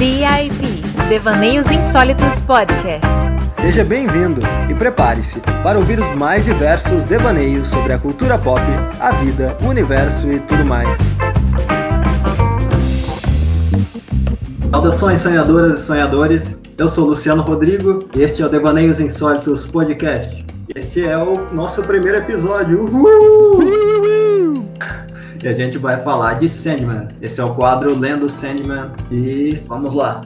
DIP Devaneios Insólitos Podcast. Seja bem-vindo e prepare-se para ouvir os mais diversos devaneios sobre a cultura pop, a vida, o universo e tudo mais. Saudações sonhadoras e sonhadores, eu sou Luciano Rodrigo e este é o Devaneios Insólitos Podcast. Este é o nosso primeiro episódio. Uhul! E a gente vai falar de Sandman. Esse é o quadro Lendo Sandman. E vamos lá.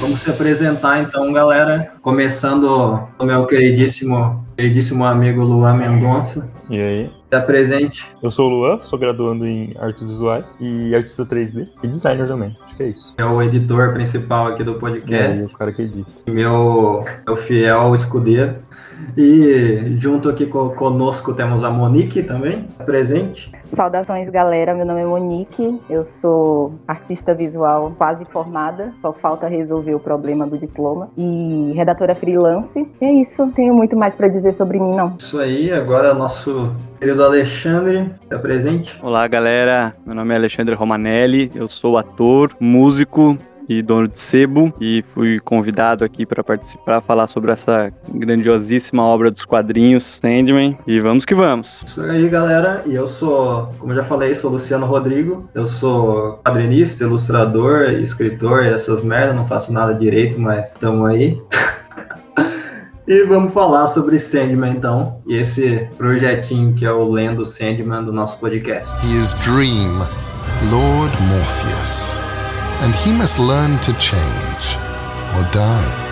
Vamos se apresentar então, galera. Começando o meu queridíssimo, queridíssimo amigo Luan Mendonça. E aí? Está presente. Eu sou o Luan, sou graduando em artes visuais e artista 3D e designer também. Acho que é isso. É o editor principal aqui do podcast. E aí, o cara que edita. Meu, meu fiel escudeiro. E junto aqui conosco temos a Monique também, presente. Saudações, galera. Meu nome é Monique. Eu sou artista visual quase formada. Só falta resolver o problema do diploma. E redatora freelance. E é isso. Não tenho muito mais para dizer sobre mim, não. Isso aí. Agora nosso querido Alexandre está presente. Olá, galera. Meu nome é Alexandre Romanelli. Eu sou ator, músico e dono de sebo e fui convidado aqui para participar, falar sobre essa grandiosíssima obra dos quadrinhos Sandman e vamos que vamos. Isso aí, galera. E eu sou, como já falei, sou Luciano Rodrigo. Eu sou quadrinista, ilustrador, escritor e essas merdas. Não faço nada direito, mas estamos aí. E vamos falar sobre Sandman então, e esse projetinho que é o Lendo Sandman do nosso podcast. He is Dream, Lord Morpheus and he must learn to change or die.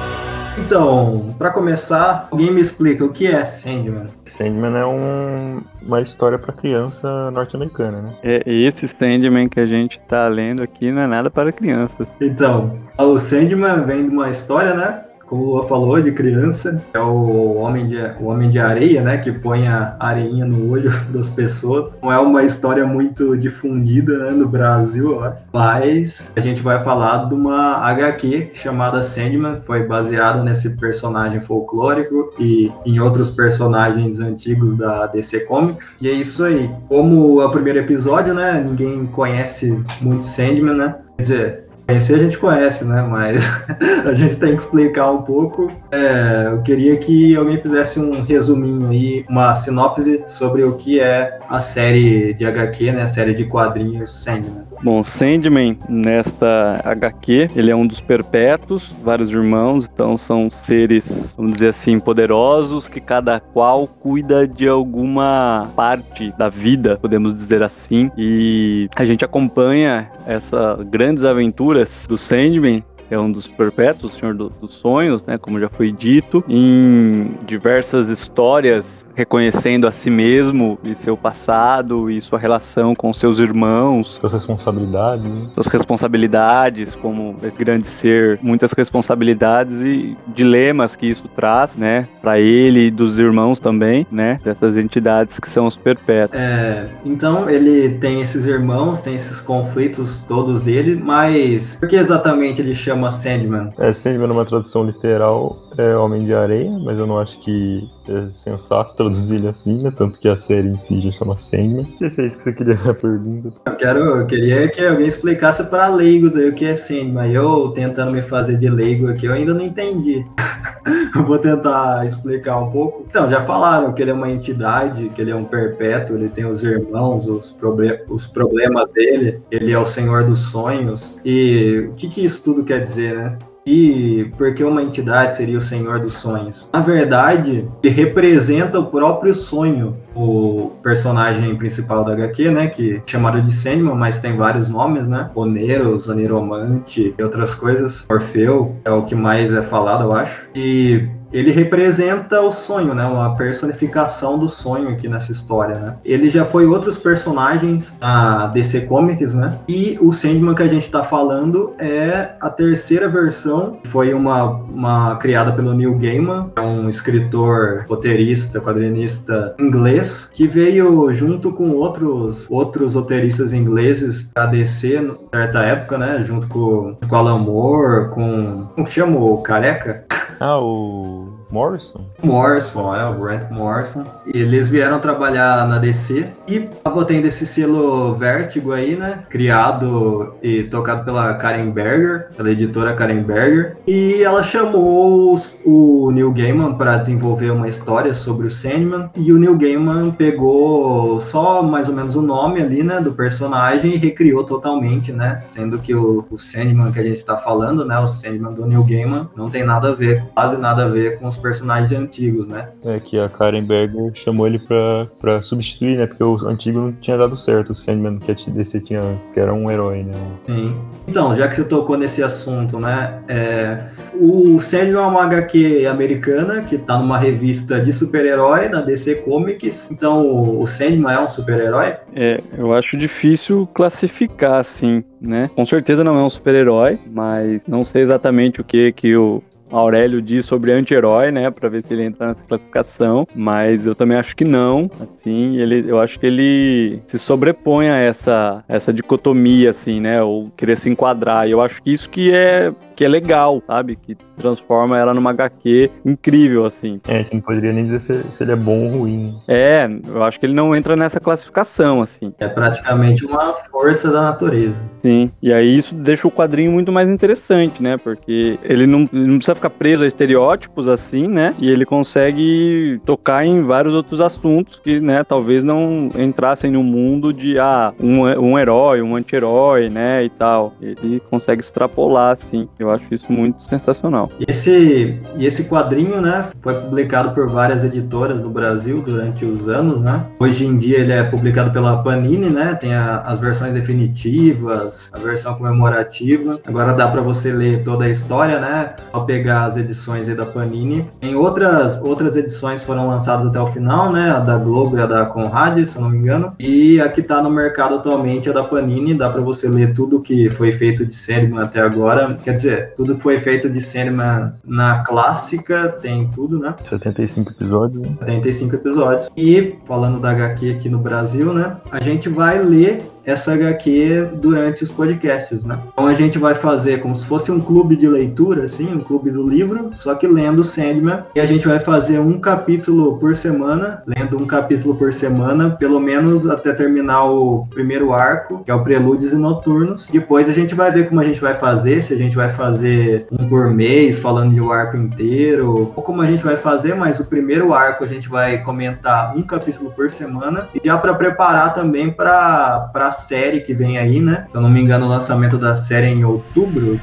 Então, para começar, alguém me explica o que é Sandman? Sandman é um, uma história para criança norte-americana, né? É esse Sandman que a gente tá lendo aqui não é nada para crianças. Então, o Sandman vem de uma história, né? Como o Lua falou, de criança, é o homem de, o homem de areia, né, que põe a areinha no olho das pessoas. Não é uma história muito difundida né, no Brasil, acho. Mas a gente vai falar de uma HQ chamada Sandman, foi baseado nesse personagem folclórico e em outros personagens antigos da DC Comics. E é isso aí. Como o primeiro episódio, né, ninguém conhece muito Sandman, né? Quer dizer, Conhecer a gente conhece, né? Mas a gente tem que explicar um pouco. É, eu queria que alguém fizesse um resuminho aí, uma sinopse sobre o que é a série de HQ, né? A série de quadrinhos Sandman. Bom, Sandman, nesta HQ, ele é um dos perpétuos, vários irmãos, então são seres, vamos dizer assim, poderosos, que cada qual cuida de alguma parte da vida, podemos dizer assim, e a gente acompanha essas grandes aventuras do Sandman é um dos perpétuos, o Senhor do, dos Sonhos, né, como já foi dito, em diversas histórias reconhecendo a si mesmo e seu passado e sua relação com seus irmãos. Suas responsabilidades. Né? Suas responsabilidades, como esse grande ser, muitas responsabilidades e dilemas que isso traz, né, para ele e dos irmãos também, né, dessas entidades que são os perpétuos. É, então ele tem esses irmãos, tem esses conflitos todos dele, mas por que exatamente ele chama chama Sandman. É, Sandman numa tradução literal é Homem de Areia, mas eu não acho que é sensato traduzir ele assim, né? Tanto que a série em si já chama Sandman. E se é isso que você queria a pergunta. Eu, quero, eu queria que alguém explicasse para leigos aí o que é Sandman. Eu tentando me fazer de leigo aqui, eu ainda não entendi. eu vou tentar explicar um pouco. Então, já falaram que ele é uma entidade, que ele é um perpétuo, ele tem os irmãos, os, proble os problemas dele, ele é o senhor dos sonhos. E o que, que isso tudo quer dizer, né? E porque uma entidade seria o senhor dos sonhos? Na verdade, ele representa o próprio sonho. O personagem principal da HQ, né? Que é chamado de Sandman, mas tem vários nomes, né? Oneros, Oniromante e outras coisas. Orfeu é o que mais é falado, eu acho. E ele representa o sonho, né? Uma personificação do sonho aqui nessa história, né? Ele já foi outros personagens a DC Comics, né? E o Sandman que a gente tá falando é a terceira versão, foi uma, uma criada pelo Neil Gaiman, é um escritor, roteirista, quadrinista inglês, que veio junto com outros outros roteiristas ingleses a DC, em certa época, né? Junto com, com Alan Moore, com... como chama o Careca? Ah, o Morrison? Morrison, é, o Grant Morrison. Eles vieram trabalhar na DC e tava tendo esse selo Vertigo aí, né? Criado e tocado pela Karen Berger, pela editora Karen Berger. E ela chamou o Neil Gaiman para desenvolver uma história sobre o Sandman. E o Neil Gaiman pegou só mais ou menos o nome ali, né, do personagem e recriou totalmente, né? Sendo que o, o Sandman que a gente está falando, né, o Sandman do Neil Gaiman, não tem nada a ver, quase nada a ver com os personagens antigos, né? É que a Karen Berger chamou ele pra, pra substituir, né? Porque o antigo não tinha dado certo, o Sandman que a DC tinha antes, que era um herói, né? Sim. Então, já que você tocou nesse assunto, né? É, o Sandman é uma HQ americana que tá numa revista de super-herói na DC Comics. Então, o Sandman é um super-herói? É, eu acho difícil classificar assim, né? Com certeza não é um super-herói, mas não sei exatamente o que que o Aurélio diz sobre anti-herói, né, para ver se ele entra nessa classificação, mas eu também acho que não, assim, ele, eu acho que ele se sobrepõe a essa, essa dicotomia, assim, né, ou querer se enquadrar, e eu acho que isso que é que é legal, sabe? Que transforma ela numa HQ incrível, assim. É, não poderia nem dizer se, se, ele é bom ou ruim. É, eu acho que ele não entra nessa classificação, assim. É praticamente uma força da natureza. Sim, e aí isso deixa o quadrinho muito mais interessante, né? Porque ele não, ele não precisa ficar preso a estereótipos, assim, né? E ele consegue tocar em vários outros assuntos que, né, talvez não entrassem no mundo de, ah, um, um herói, um anti-herói, né, e tal. Ele consegue extrapolar, assim. Eu eu acho isso muito sensacional. Esse, e esse quadrinho, né, foi publicado por várias editoras no Brasil durante os anos, né? Hoje em dia ele é publicado pela Panini, né? Tem a, as versões definitivas, a versão comemorativa. Agora dá para você ler toda a história, né? Ao pegar as edições da Panini. Em outras outras edições foram lançadas até o final, né? A da Globo e a da Conrad, se eu não me engano. E a que tá no mercado atualmente é da Panini, dá para você ler tudo que foi feito de série até agora. Quer dizer, tudo que foi feito de cinema na clássica, tem tudo, né? 75 episódios. Né? 75 episódios. E, falando da HQ aqui no Brasil, né? A gente vai ler essa HQ durante os podcasts, né? Então a gente vai fazer como se fosse um clube de leitura, assim, um clube do livro, só que lendo Sandman. E a gente vai fazer um capítulo por semana, lendo um capítulo por semana, pelo menos até terminar o primeiro arco, que é o Prelúdios e Noturnos. Depois a gente vai ver como a gente vai fazer, se a gente vai fazer um por mês, falando de um arco inteiro, ou como a gente vai fazer, mas o primeiro arco a gente vai comentar um capítulo por semana, e já para preparar também para série que vem aí, né? Se eu não me engano, o lançamento da série é em outubro.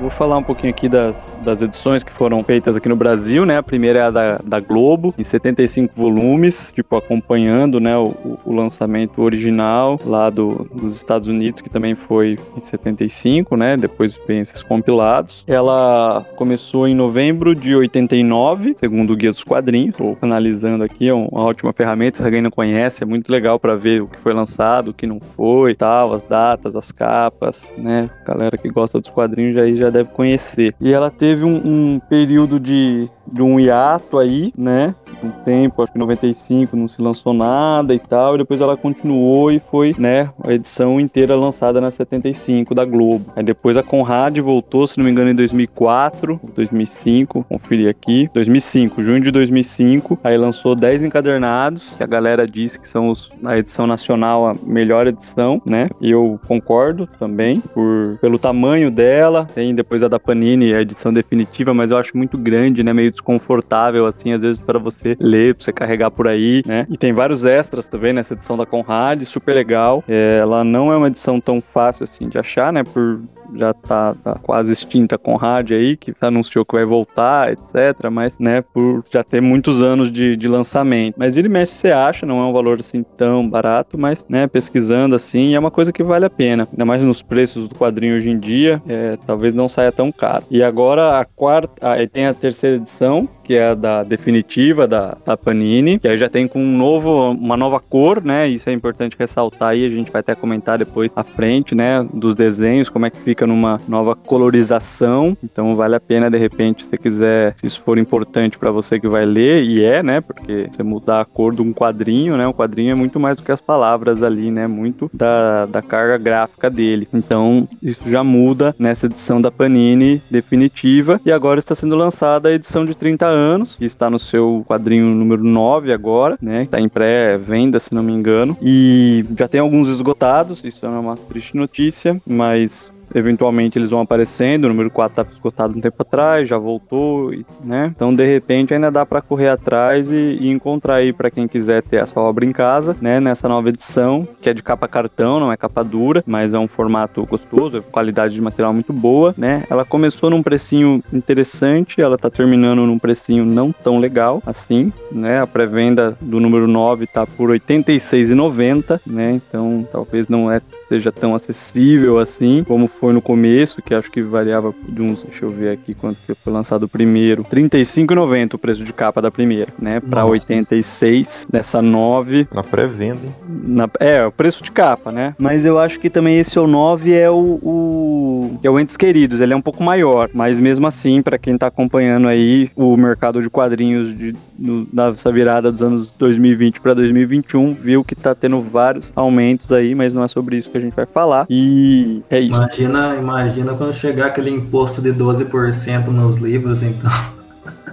Vou falar um pouquinho aqui das, das edições que foram feitas aqui no Brasil, né? A primeira é a da, da Globo, em 75 volumes, tipo, acompanhando, né, o, o lançamento original lá do, dos Estados Unidos, que também foi em 75, né? Depois vem esses compilados. Ela começou em novembro de 89, segundo o Guia dos Quadrinhos. Estou analisando aqui, é uma ótima ferramenta, se alguém não conhece, é muito legal para ver o que foi lançado, o que não foi, tal, as datas, as capas, né? Galera que gosta dos quadrinhos já, já deve conhecer. E ela teve um, um período de, de um hiato aí, né? Um tempo, acho que 95 não se lançou nada e tal, e depois ela continuou e foi, né, a edição inteira lançada na 75 da Globo. Aí depois a Conrad voltou, se não me engano, em 2004, 2005, conferi aqui, 2005, junho de 2005, aí lançou 10 encadernados, que a galera disse que são os, a edição nacional a melhor edição, né? E eu concordo também, por, pelo tamanho dela, tem depois a da Panini, a edição definitiva, mas eu acho muito grande, né, meio desconfortável, assim, às vezes para você ler, pra você carregar por aí, né? E tem vários extras também nessa edição da Conrad, super legal. É, ela não é uma edição tão fácil assim de achar, né? Por já tá, tá, quase extinta com rádio aí, que anunciou que vai voltar, etc. Mas, né, por já ter muitos anos de, de lançamento. Mas ele mexe você acha, não é um valor assim tão barato, mas, né, pesquisando assim, é uma coisa que vale a pena. Ainda mais nos preços do quadrinho hoje em dia, é, talvez não saia tão caro. E agora a quarta, ah, tem a terceira edição, que é a da definitiva da, da Panini, que aí já tem com um novo, uma nova cor, né? Isso é importante ressaltar aí, a gente vai até comentar depois à frente, né? Dos desenhos, como é que fica numa nova colorização. Então vale a pena, de repente, se você quiser, se isso for importante para você que vai ler, e é, né? Porque você mudar a cor de um quadrinho, né? O quadrinho é muito mais do que as palavras ali, né? Muito da, da carga gráfica dele. Então, isso já muda nessa edição da Panini definitiva. E agora está sendo lançada a edição de 30 anos, que está no seu quadrinho número 9 agora, né? Está em pré-venda, se não me engano. E já tem alguns esgotados, isso é uma triste notícia, mas eventualmente eles vão aparecendo. O número 4 tá esgotado um tempo atrás, já voltou, né? Então, de repente, ainda dá para correr atrás e, e, encontrar aí para quem quiser ter essa obra em casa, né? Nessa nova edição, que é de capa cartão, não é capa dura, mas é um formato gostoso, é qualidade de material muito boa, né? Ela começou num precinho interessante, ela tá terminando num precinho não tão legal assim, né? A pré-venda do número 9 tá por R$ 86,90, né? Então, talvez não é seja tão acessível assim como foi no começo, que acho que variava de uns, deixa eu ver aqui quanto que foi lançado o primeiro, R$ 35,90 o preço de capa da primeira, né? Para 86 nessa 9. Na pré-venda. Na, é, o preço de capa, né? Mas eu acho que também esse o 9 é o, o é o Entes Queridos, ele é um pouco maior, mas mesmo assim, para quem tá acompanhando aí o mercado de quadrinhos de, no, nessa virada dos anos 2020 para 2021, viu que tá tendo vários aumentos aí, mas não é sobre isso que a gente vai falar. E é isso. Imagina Imagina, quando chegar aquele imposto de 12% nos livros, então.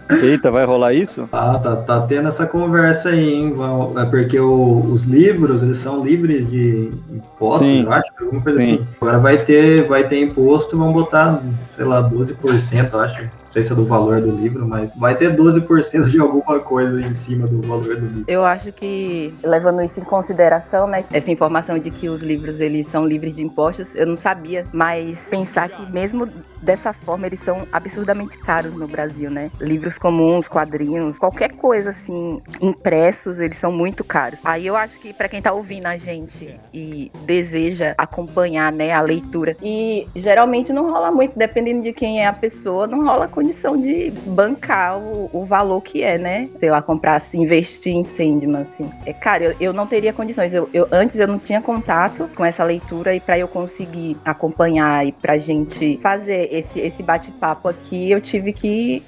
Eita, vai rolar isso? Ah, tá, tá tendo essa conversa aí, hein? É porque o, os livros, eles são livres de impostos, Sim. eu acho, alguma coisa Sim. assim. Agora vai ter, vai ter imposto e vão botar, sei lá, 12%, eu acho sei se é do valor do livro, mas vai ter 12% de alguma coisa em cima do valor do livro. Eu acho que, levando isso em consideração, né, essa informação de que os livros eles são livres de impostos, eu não sabia, mas pensar que mesmo dessa forma eles são absurdamente caros no Brasil, né? Livros comuns, quadrinhos, qualquer coisa assim, impressos, eles são muito caros. Aí eu acho que para quem tá ouvindo a gente e deseja acompanhar, né, a leitura, e geralmente não rola muito, dependendo de quem é a pessoa, não rola condição de bancar o, o valor que é, né? Sei lá, comprar, assim, investir em Sandman, assim. É, cara, eu, eu não teria condições. Eu, eu, antes eu não tinha contato com essa leitura e para eu conseguir acompanhar e pra gente fazer esse, esse bate-papo aqui, eu tive que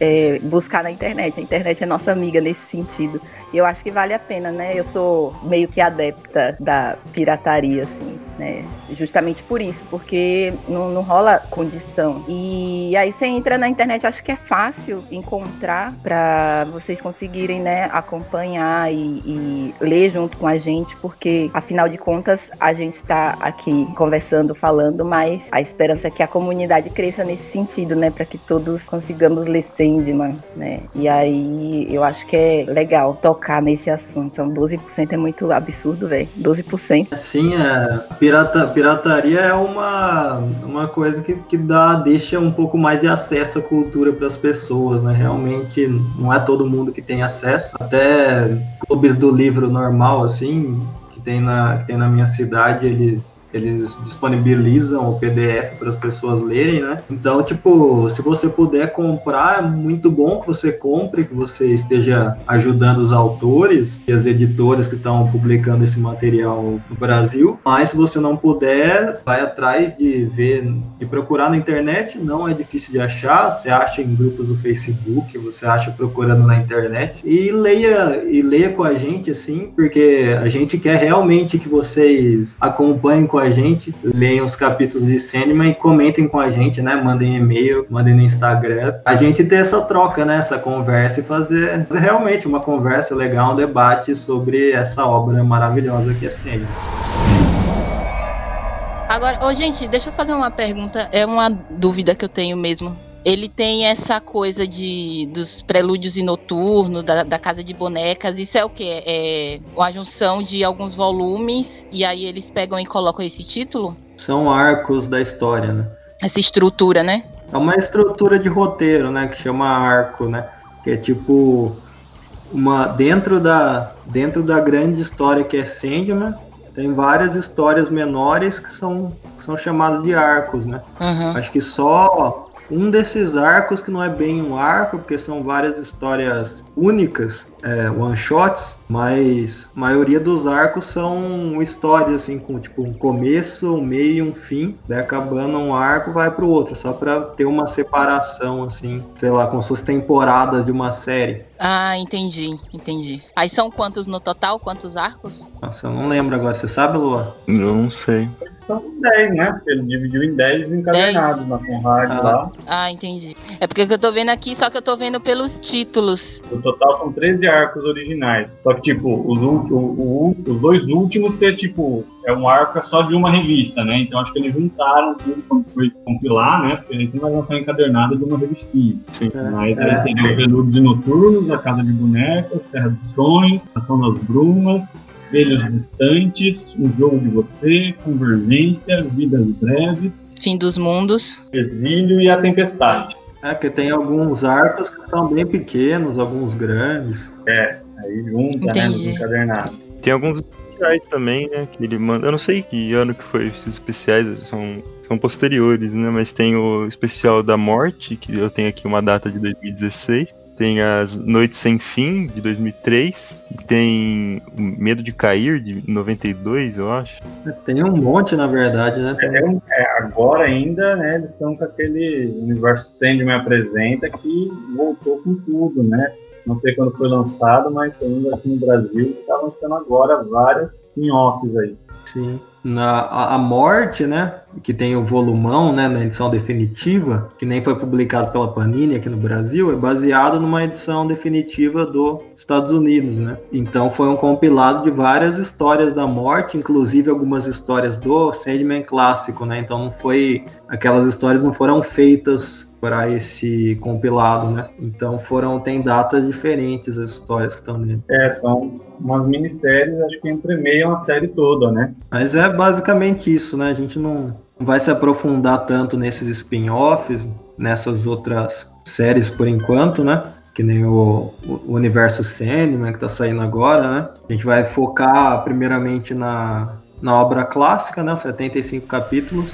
é, buscar na internet. A internet é nossa amiga nesse sentido. E eu acho que vale a pena, né? Eu sou meio que adepta da pirataria, assim né? Justamente por isso, porque não, não rola condição. E aí você entra na internet, acho que é fácil encontrar para vocês conseguirem, né, acompanhar e, e, ler junto com a gente, porque afinal de contas a gente está aqui conversando, falando, mas a esperança é que a comunidade cresça nesse sentido, né, para que todos consigamos ler Sandman, né? E aí eu acho que é legal tocar nesse assunto. Então 12% é muito absurdo, velho. 12%. Sim, é pirata, pirataria é uma, uma coisa que, que dá, deixa um pouco mais de acesso à cultura para as pessoas, né? Realmente não é todo mundo que tem acesso. Até clubes do livro normal, assim, que tem na, que tem na minha cidade, eles eles disponibilizam o PDF para as pessoas lerem, né? Então, tipo, se você puder comprar, é muito bom que você compre, que você esteja ajudando os autores e as editoras que estão publicando esse material no Brasil. Mas se você não puder, vai atrás de ver e procurar na internet, não é difícil de achar. Você acha em grupos do Facebook, você acha procurando na internet e leia e leia com a gente assim, porque a gente quer realmente que vocês acompanhem com a a gente, leiam os capítulos de Sandman e comentem com a gente, né? Mandem e-mail, mandem no Instagram. A gente ter essa troca, né? Essa conversa e fazer, realmente uma conversa legal, um debate sobre essa obra maravilhosa que é Sandman. Agora, ô, gente, deixa eu fazer uma pergunta. É uma dúvida que eu tenho mesmo ele tem essa coisa de dos prelúdios e noturno, da, da casa de bonecas. Isso é o que? É uma junção de alguns volumes e aí eles pegam e colocam esse título? São arcos da história, né? Essa estrutura, né? É uma estrutura de roteiro, né? Que chama arco, né? Que é tipo uma dentro da dentro da grande história que é Sandman, tem várias histórias menores que são, que são chamadas de arcos, né? Uhum. Acho que só um desses arcos que não é bem um arco, porque são várias histórias únicas, é, one shots, mas a maioria dos arcos são histórias assim com tipo um começo, um meio e um fim, daí acabando um arco vai pro outro, só para ter uma separação assim, sei lá, se fossem temporadas de uma série. Ah, entendi, entendi. Aí são quantos no total? Quantos arcos? Nossa, eu não lembro agora, você sabe, Lua? Eu não sei. São 10, né? Ele dividiu em 10 encadernados na Conrad Ah. lá. Ah, entendi. É porque eu tô vendo aqui, só que eu tô vendo pelos títulos. No total são 13 arcos originais. Só que, tipo, os, o- o- os dois últimos ser, tipo, é um arco só de uma revista, né? Então acho que eles juntaram tudo quando foi compilar, né? Porque a gente não vai lançar encadernado de uma revistinha. Sim. Mas aí seria o Prelúdios e Noturnos, A Casa de Bonecas, Terra dos Sonhos, Ação das Brumas, Espelhos Distantes, Um Jogo de Você, Convergência, Vidas Breves, Fim dos mundos. Exílio e A Tempestade. É que tem alguns arcos que são bem pequenos, alguns grandes. Aí junta, né? Nos Entendi. encadernados. Tem alguns especiais também, né? Que ele manda. Eu não sei que ano que foi esses especiais, são, são posteriores, né? Mas tem o especial da morte, que eu tenho aqui uma data de 2016. Tem as Noites Sem Fim, de 2003. E tem Medo de Cair, de 92, eu acho. Tem um monte, na verdade, né? É, um- é, agora ainda, né, eles estão com aquele universo Sandman apresenta que voltou com tudo, né? Não sei quando foi lançado, mas ainda aqui no Brasil está lançando agora várias spin-offs aí. Sim. Na, a, a Morte, né? Que tem o volumão, né? Na edição definitiva, que nem foi publicado pela Panini aqui no Brasil, é baseado numa edição definitiva dos Estados Unidos, né? Então foi um compilado de várias histórias da morte, inclusive algumas histórias do Sandman clássico, né? Então não foi. Aquelas histórias não foram feitas para esse compilado, né? Então foram. Tem datas diferentes as histórias que estão nele. É, são umas minisséries, acho que entremeiam a série toda, né? Mas é basicamente isso, né? A gente não vai se aprofundar tanto nesses spin-offs, nessas outras séries por enquanto, né? Que nem o, o Universo Sandman que tá saindo agora, né? A gente vai focar primeiramente na, na obra clássica, né? Os 75 capítulos.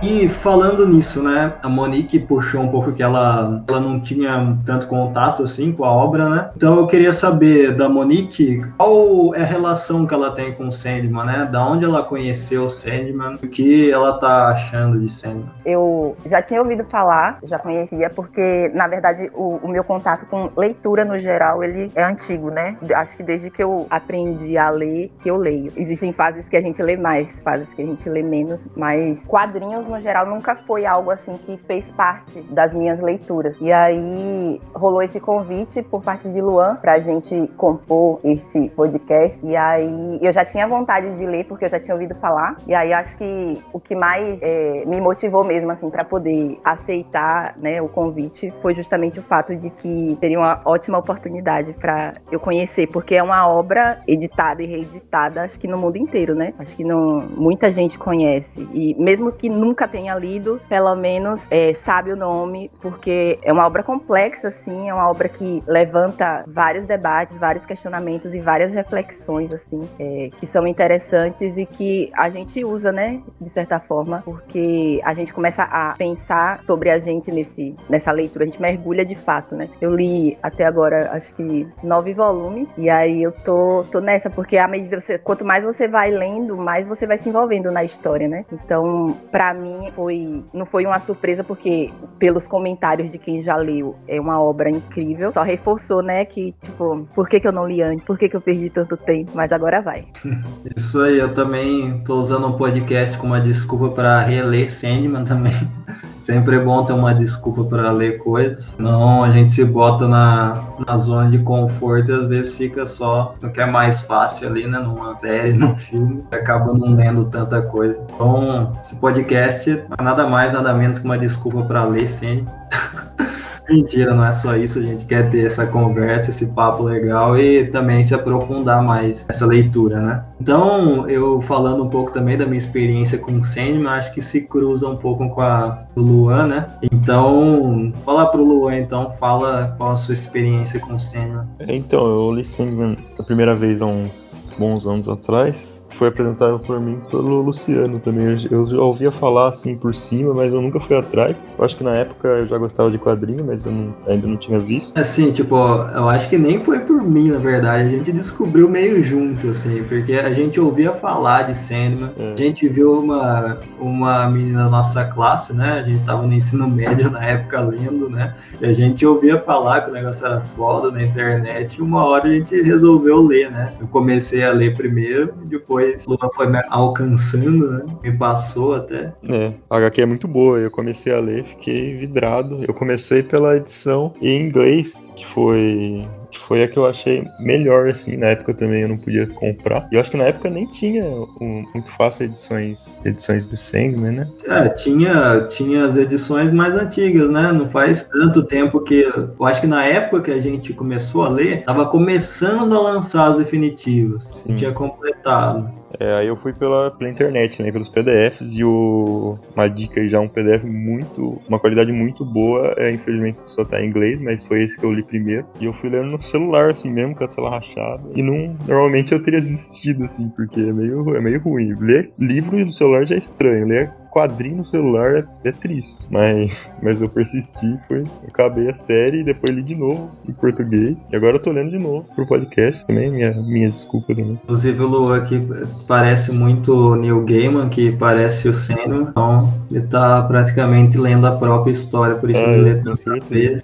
E falando nisso, né? A Monique puxou um pouco que ela, ela não tinha tanto contato assim com a obra, né? Então eu queria saber da Monique qual é a relação que ela tem com o Sandman, né? Da onde ela conheceu o Sandman, o que ela tá achando de Sandman. Eu já tinha ouvido falar, já conhecia, porque, na verdade, o, o meu contato com leitura no geral, ele é antigo, né? Acho que desde que eu aprendi a ler, que eu leio. Existem fases que a gente lê mais, fases que a gente lê menos, mas quadrinhos, no geral, nunca foi algo assim que fez parte das minhas leituras. E aí rolou esse convite por parte de Luan pra gente compor este podcast. E aí eu já tinha vontade de ler, porque eu já tinha ouvido falar. E aí acho que o que mais é, me motivou mesmo, assim, para poder aceitar né, o convite foi justamente o fato de que seria uma ótima oportunidade para eu conhecer, porque é uma obra editada e reeditada, acho que no mundo inteiro, né? Acho que não, muita gente conhece. E mesmo que nunca tenha lido, pelo menos é, sabe o nome, porque é uma obra complexa, assim, é uma obra que levanta vários debates, vários questionamentos e várias reflexões, assim, é, que são interessantes e que a gente usa, né, de certa forma, porque a gente começa a pensar sobre a gente nesse, nessa leitura, a gente mergulha de fato, né. Eu li até agora, acho que nove volumes, e aí eu tô, tô nessa, porque à medida que você, quanto mais você vai lendo, mais você vai se envolvendo na história, né. Então, pra mim, foi, não foi uma surpresa, porque pelos comentários de quem já leu, é uma obra incrível, só reforçou, né, que, tipo, por que que eu não li antes, por que que eu perdi tanto tempo, mas agora vai. Isso aí, eu também tô usando um podcast como uma desculpa para reler Sandman também. Sempre é bom ter uma desculpa para ler coisas. Senão a gente se bota na, na zona de conforto e às vezes fica só no que é mais fácil ali, né? Numa série, num filme. Acaba não lendo tanta coisa. Então, esse podcast é nada mais, nada menos que uma desculpa para ler Sandman. Mentira, não é só isso, a gente quer ter essa conversa, esse papo legal e também se aprofundar mais nessa leitura, né? Então, eu falando um pouco também da minha experiência com o Sandman, acho que se cruza um pouco com a do Luan, né? Então, falar pro Luan, então, fala qual a sua experiência com o Sandman. Então, eu li Sandman a primeira vez há uns bons anos atrás foi apresentado por mim pelo Luciano também. Eu, já ouvia falar assim por cima, mas eu nunca fui atrás. Eu acho que na época eu já gostava de quadrinho, mas eu não, ainda não tinha visto. Assim, tipo, eu acho que nem foi por mim, na verdade. A gente descobriu meio junto, assim, porque a gente ouvia falar de Sandman. É. A gente viu uma, uma menina da nossa classe, né? A gente tava no ensino médio na época lendo, né? E a gente ouvia falar que o negócio era foda na internet. E uma hora a gente resolveu ler, né? Eu comecei a ler primeiro, depois depois Lula foi me alcançando, né? Me passou até. É, a HQ é muito boa. Eu comecei a ler, fiquei vidrado. Eu comecei pela edição em inglês, que foi foi a que eu achei melhor, assim, na época também eu não podia comprar. E eu acho que na época nem tinha um, muito fácil edições, edições do Sandman, né? É, tinha, tinha as edições mais antigas, né? Não faz tanto tempo que. Eu acho que na época que a gente começou a ler, tava começando a lançar as definitivas. Sim. Tinha completado. É, aí eu fui pela, pela internet, né, pelos PDFs, e o, uma dica já, um PDF muito, uma qualidade muito boa, é, infelizmente só tá em inglês, mas foi esse que eu li primeiro, e eu fui lendo no celular, assim mesmo, com a tela rachada, e não, normalmente eu teria desistido, assim, porque é meio, é meio ruim. Ler livro no celular já é estranho, ler quadrinho no celular é, é, triste. Mas, mas eu persisti, foi. Acabei a série e depois li de novo em português. E agora eu tô lendo de novo pro podcast também, minha, minha desculpa também. Inclusive o Lu aqui parece muito o Neil Gaiman, que parece o Senna. Então ele tá praticamente lendo a própria história, por isso é, ele lê tanta vez.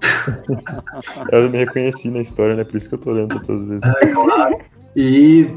eu me reconheci na história, né? Por isso que eu tô lendo todas as vezes. É, claro. E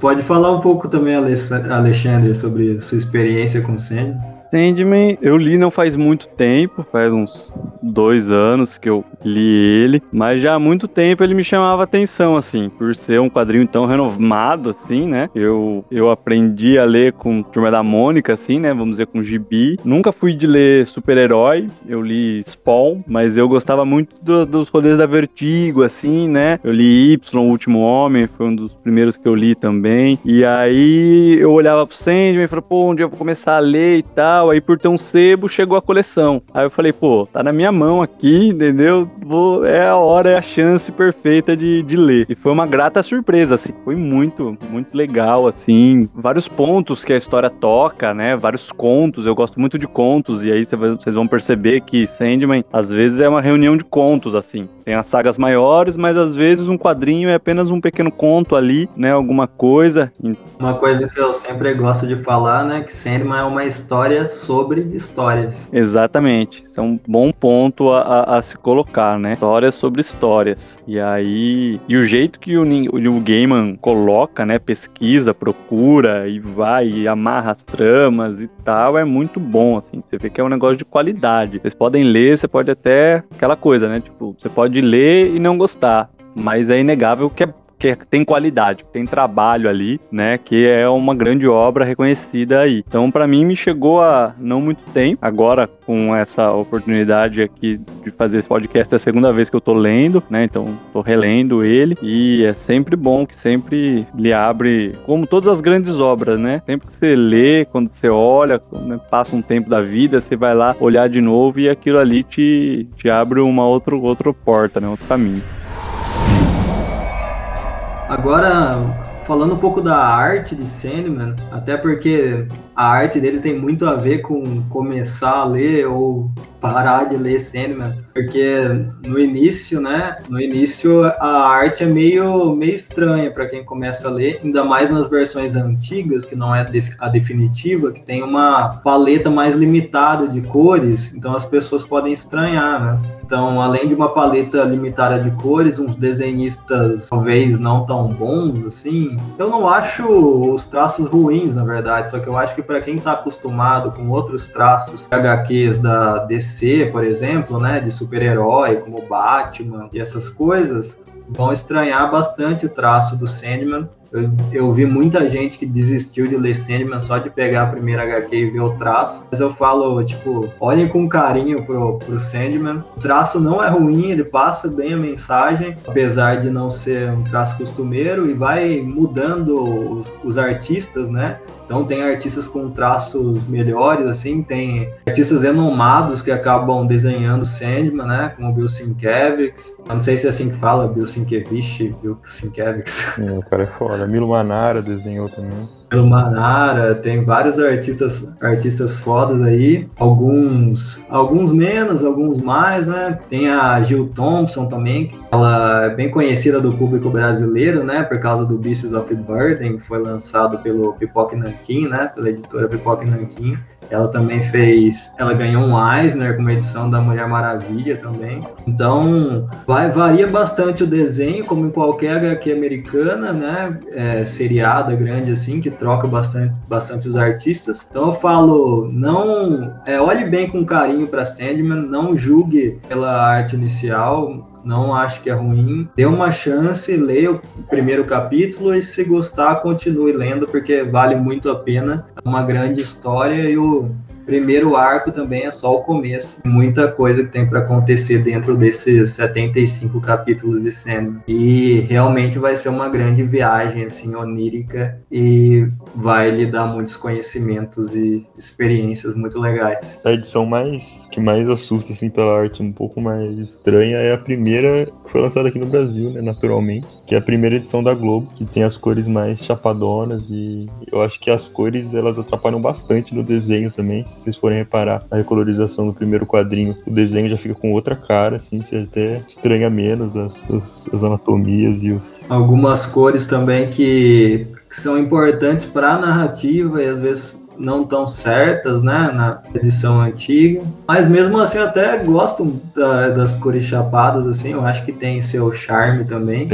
Pode falar um pouco também, Alexandre, sobre sua experiência com o Sandman? Sandman, eu li não faz muito tempo, faz uns dois anos que eu li ele, mas já há muito tempo ele me chamava atenção, assim, por ser um quadrinho tão renovado, assim, né? Eu, eu aprendi a ler com Turma da Mônica, assim, né? Vamos dizer, com Gibi. Nunca fui de ler super-herói, eu li Spawn, mas eu gostava muito do, dos rolês da Vertigo, assim, né? Eu li Y, O Último Homem, foi um dos primeiros que eu li também. E aí eu olhava pro Sandman e falava, pô, onde eu vou começar a ler e tal tal. Aí por ter um sebo, chegou a coleção. Aí eu falei, pô, tá na minha mão aqui, entendeu? Vou, é a hora, é a chance perfeita de, de ler. E foi uma grata surpresa, assim. Foi muito, muito legal, assim. Vários pontos que a história toca, né? Vários contos. Eu gosto muito de contos. E aí vocês vão perceber que Sandman, às vezes, é uma reunião de contos, assim. Tem as sagas maiores, mas às vezes um quadrinho é apenas um pequeno conto ali, né? Alguma coisa. Uma coisa que eu sempre gosto de falar, né? Que Sandman é uma história sobre histórias. Exatamente. Isso é um bom ponto a, a, a, se colocar, né? Histórias sobre histórias. E aí. E o jeito que o, o Gaiman coloca, né? Pesquisa, procura e vai e amarra as tramas e tal, é muito bom, assim. Você vê que é um negócio de qualidade. Vocês podem ler, você pode até. Aquela coisa, né? Tipo, você pode ler e não gostar. Mas é inegável que é que tem qualidade, que tem trabalho ali, né? Que é uma grande obra reconhecida aí. Então, para mim, me chegou a não muito tempo. Agora, com essa oportunidade aqui de fazer esse podcast, é a segunda vez que eu tô lendo, né? Então, tô relendo ele e é sempre bom que sempre lhe abre, como todas as grandes obras, né? Sempre que você lê, quando você olha, quando né, passa um tempo da vida, você vai lá olhar de novo e aquilo ali te, te abre uma outra, outra porta, né? Outro caminho. Agora, falando um pouco da arte de Sandman, até porque a arte dele tem muito a ver com começar a ler ou parar de ler Sandman, porque no início, né, no início a arte é meio, meio estranha para quem começa a ler, ainda mais nas versões antigas, que não é a definitiva, que tem uma paleta mais limitada de cores, então as pessoas podem estranhar, né? Então, além de uma paleta limitada de cores, uns desenhistas talvez não tão bons, assim, eu não acho os traços ruins, na verdade, só que eu acho que para quem está acostumado com outros traços HQs da DC por exemplo, né, de super-herói, como Batman e essas coisas, vão estranhar bastante o traço do Sandman. Eu, eu vi muita gente que desistiu de ler Sandman só de pegar a primeira HQ e ver o traço. Mas eu falo, tipo, olhem com carinho pro, pro Sandman. O traço não é ruim, ele passa bem a mensagem, apesar de não ser um traço costumeiro, e vai mudando os, os artistas, né? Então tem artistas com traços melhores, assim, tem artistas renomados que acabam desenhando Sandman, né? Como Bill Sienkiewicz. Não sei se é assim que fala, Bill Sienkiewicz, Bill Sienkiewicz. É, o cara é foda. Milo Manara desenhou também pelo Manara, tem vários artistas, artistas fodas aí, alguns, alguns menos, alguns mais, né? Tem a Gil Thompson também, ela é bem conhecida do público brasileiro, né? Por causa do Beasts of Burden, que foi lançado pelo Pipoque Nankin, né? Pela editora Pipoque Nankin. Ela também fez. Ela ganhou um Eisner com uma edição da Mulher Maravilha também. Então, vai, varia bastante o desenho, como em qualquer HQ americana, né? É, seriada grande assim, que troca bastante, bastante os artistas. Então eu falo, não. É, olhe bem com carinho para Sandman, não julgue pela arte inicial não acho que é ruim. Dê uma chance, leia o primeiro capítulo e se gostar, continue lendo, porque vale muito a pena. É uma grande história e o primeiro arco também é só o começo. Muita coisa que tem para acontecer dentro desses 75 capítulos de cena. E realmente vai ser uma grande viagem assim onírica e vai lhe dar muitos conhecimentos e experiências muito legais. A edição mais que mais assusta assim pela arte um pouco mais estranha é a primeira que foi lançada aqui no Brasil, né, naturalmente, que é a primeira edição da Globo, que tem as cores mais chapadonas e eu acho que as cores elas atrapalham bastante no desenho também se vocês forem reparar a recolorização no primeiro quadrinho, o desenho já fica com outra cara, assim, você até estranha menos as, as, as anatomias e os. Algumas cores também que, que são importantes para a narrativa e às vezes não tão certas, né, na edição antiga. Mas mesmo assim, até gosto da, das cores chapadas, assim, eu acho que tem seu charme também.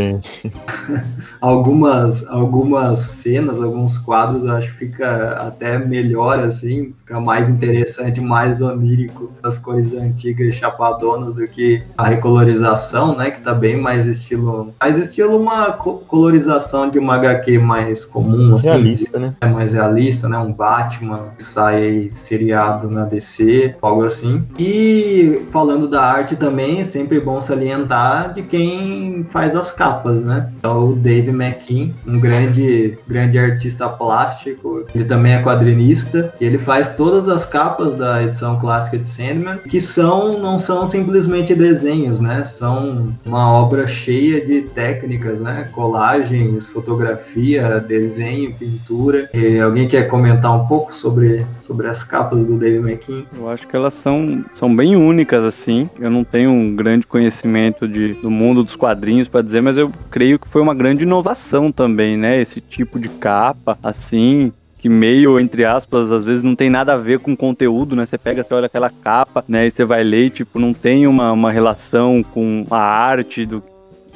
algumas, algumas cenas, alguns quadros, eu acho que fica até melhor, assim, fica mais interessante, mais onírico das cores antigas chapadonas do que a recolorização, né, que tá bem mais estilo, mais estilo uma colorização de uma HQ mais comum, assim, realista, né? É mais realista, né, um Batman Batman sai seriado na DC, algo assim. E falando da arte também, é sempre bom salientar de quem faz as capas, né? Então o Dave McKean, um grande, grande artista plástico, ele também é quadrinista, e ele faz todas as capas da edição clássica de Sandman, que são não são simplesmente desenhos, né? São uma obra cheia de técnicas, né? Colagens, fotografia, desenho, pintura. E alguém quer comentar um pouco sobre, sobre as capas do Dave McKean? Eu acho que elas são, são bem únicas, assim. Eu não tenho um grande conhecimento de, do mundo dos quadrinhos para dizer, mas eu creio que foi uma grande inovação também, né? Esse tipo de capa, assim, que meio, entre aspas, às vezes não tem nada a ver com conteúdo, né? Você pega, você olha aquela capa, né? E você vai ler tipo, não tem uma, uma relação com a arte do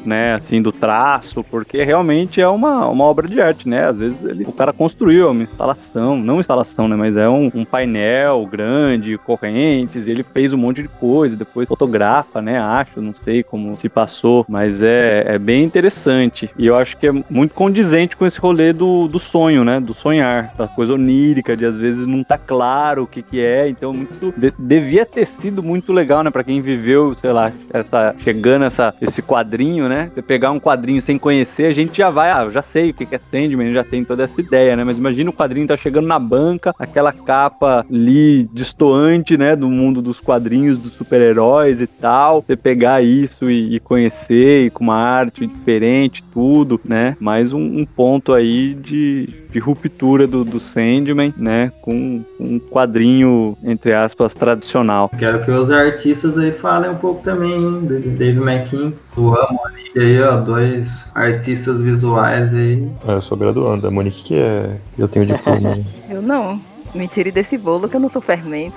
né, assim, do traço, porque realmente é uma, uma obra de arte, né? Às vezes ele, o cara construiu uma instalação, não instalação, né, mas é um, um painel grande, correntes, ele fez um monte de coisa, depois fotografa, né, acho, não sei como se passou, mas é, é bem interessante. E eu acho que é muito condizente com esse rolê do, do sonho, né, do sonhar, da coisa onírica, de às vezes não tá claro o que que é, então muito, de, devia ter sido muito legal, né, para quem viveu, sei lá, essa, chegando essa, esse quadrinho, né? Você pegar um quadrinho sem conhecer, a gente já vai, ah, já sei o que é Sandman, já tem toda essa ideia, né? Mas imagina o quadrinho tá chegando na banca, aquela capa ali distoante, né, do mundo dos quadrinhos dos super-heróis e tal. Você pegar isso e, e, conhecer e com uma arte diferente, tudo, né? Mais um, um ponto aí de, de ruptura do, do Sandman, né? Com um quadrinho, entre aspas, tradicional. Quero que os artistas aí falem um pouco também, hein? Dave McKean, o amo e aí, ó, dois artistas visuais aí. É, eu sou graduando, a Monique que é. Eu tenho diploma. eu não. Me tire desse bolo que eu não sou fermento.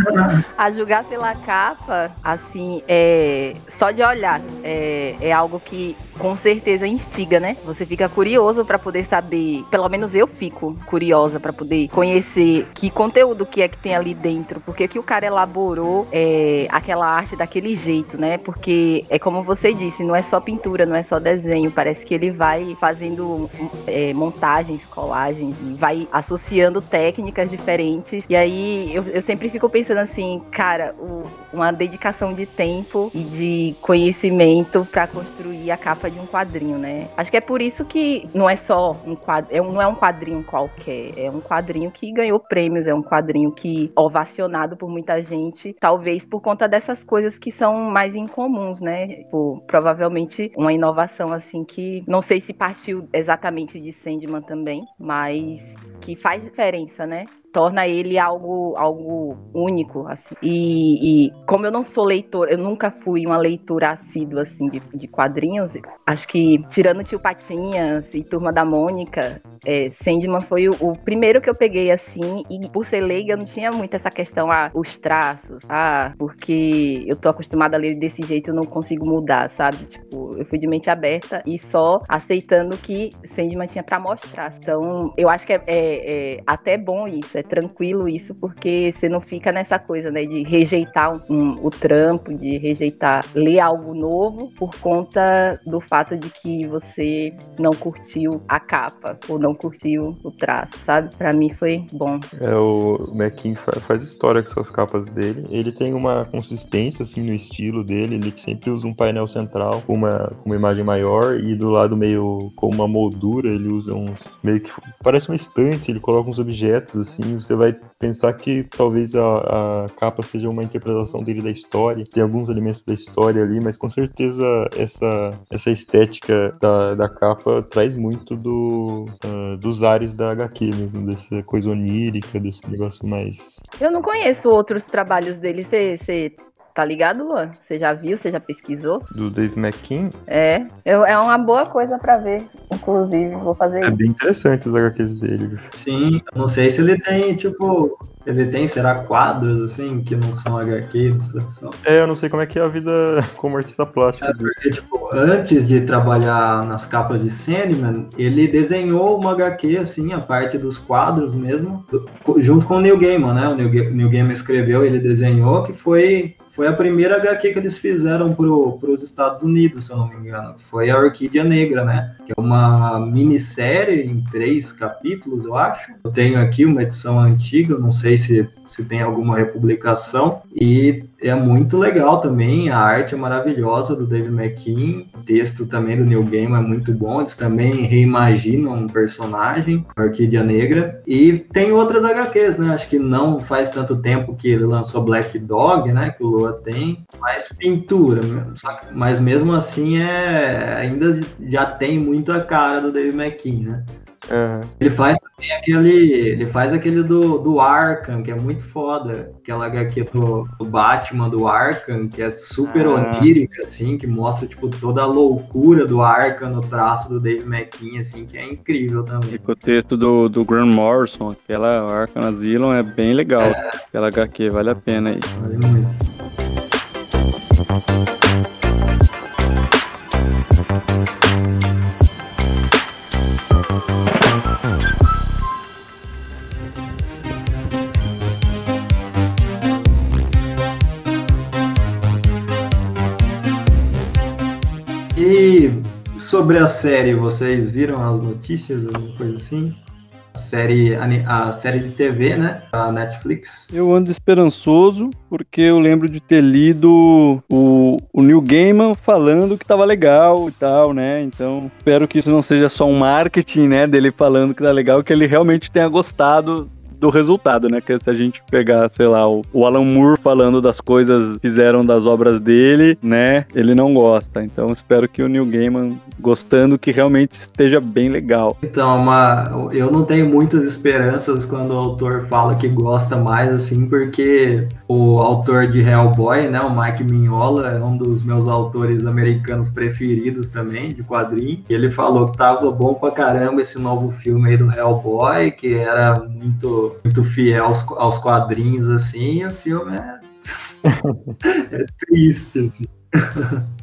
a julgar pela capa, assim, é só de olhar, é, é algo que com certeza instiga, né? Você fica curioso para poder saber, pelo menos eu fico curiosa para poder conhecer que conteúdo que é que tem ali dentro, porque que o cara elaborou é, aquela arte daquele jeito, né? Porque é como você disse, não é só pintura, não é só desenho, parece que ele vai fazendo é, montagens, colagens, vai associando técnicas diferentes. E aí eu, eu sempre fico pensando assim, cara, o, uma dedicação de tempo e de conhecimento para construir a capa de um quadrinho, né? Acho que é por isso que não é só um quadrinho, é não é um quadrinho qualquer, é um quadrinho que ganhou prêmios, é um quadrinho que ovacionado por muita gente, talvez por conta dessas coisas que são mais incomuns, né? Tipo, provavelmente uma inovação assim que não sei se partiu exatamente de Sandman também, mas que faz diferença, né? Torna ele algo, algo único, assim. E, e, como eu não sou leitor, eu nunca fui uma leitura assídua, assim, de, de quadrinhos, acho que, tirando Tio Patinhas e Turma da Mônica, é, Sandman foi o, o, primeiro que eu peguei, assim, e por ser leiga, eu não tinha muito essa questão, ah, os traços, ah, porque eu tô acostumada a ler desse jeito, eu não consigo mudar, sabe? Tipo, eu fui de mente aberta e só aceitando que Sandman tinha para mostrar. Então, eu acho que é, é, é até bom isso, é tranquilo isso, porque você não fica nessa coisa, né, de rejeitar um, o trampo, de rejeitar ler algo novo por conta do fato de que você não curtiu a capa ou não curtiu o traço, sabe? Para mim foi bom. É, o Mequin faz história com essas capas dele. Ele tem uma consistência, assim, no estilo dele. Ele sempre usa um painel central com uma, uma imagem maior e do lado meio com uma moldura ele usa uns meio que parece uma estante. Ele coloca uns objetos assim você vai pensar que talvez a, a, capa seja uma interpretação dele da história, tem alguns elementos da história ali, mas com certeza essa, essa estética da, da capa traz muito do, uh, dos ares da HQ mesmo, dessa coisa onírica, desse negócio mais. Eu não conheço outros trabalhos dele, você Tá ligado, Luan? Você já viu? Você já pesquisou? Do Dave McKean? É, é uma boa coisa para ver, inclusive. Vou fazer é isso. É bem interessante os HQs dele. Sim, não sei se ele tem, tipo, ele tem, será, quadros, assim, que não são HQs? São... É, eu não sei como é que é a vida como artista plástico. É, porque, tipo, antes de trabalhar nas capas de Sandman, ele desenhou uma HQ, assim, a parte dos quadros mesmo, junto com o Neil Gaiman, né? O Neil, Neil Gaiman escreveu, ele desenhou, que foi foi a primeira HQ que eles fizeram para os Estados Unidos, se eu não me engano. Foi a Orquídea Negra, né? Que é uma minissérie em três capítulos, eu acho. Eu tenho aqui uma edição antiga, não sei se se tem alguma republicação. E é muito legal também, a arte é maravilhosa do David McKean, o texto também do Neil Gaiman é muito bom, eles também reimaginam um personagem, Orquídea Negra. E tem outras HQs, né? Acho que não faz tanto tempo que ele lançou Black Dog, né? Que o Lua tem, mais pintura, mas mesmo assim é ainda já tem muito a cara do David McKean, né? Uhum. Ele faz também aquele. Ele faz aquele do, do Arkham, que é muito foda. Aquela HQ do, do Batman do Arkham, que é super ah. onírica, assim, que mostra, tipo, toda a loucura do Arkham no traço do Dave McKean, assim, que é incrível também. E o texto do, do Grant Morrison, aquela Arkham Asylum é bem legal. É. Aquela HQ, vale a pena aí. Vale muito. Sobre a série, vocês viram as notícias, alguma coisa assim? A série, a, série de TV, né? Da Netflix. Eu ando esperançoso, porque eu lembro de ter lido o, o Neil Gaiman falando que tava legal e tal, né? Então, espero que isso não seja só um marketing, né? Dele falando que tá legal, que ele realmente tenha gostado do resultado, né? Que se a gente pegar, sei lá, o, o Alan Moore falando das coisas que fizeram das obras dele, né? Ele não gosta. Então espero que o Neil Gaiman gostando que realmente esteja bem legal. Então, uma, eu não tenho muitas esperanças quando o autor fala que gosta mais, assim, porque o autor de Hellboy, né, o Mike Mignola, é um dos meus autores americanos preferidos também, de quadrinho. Ele falou que tava bom pra caramba esse novo filme aí do Hellboy, que era muito, muito fiel aos, aos quadrinhos, assim, e o filme é, é triste, assim.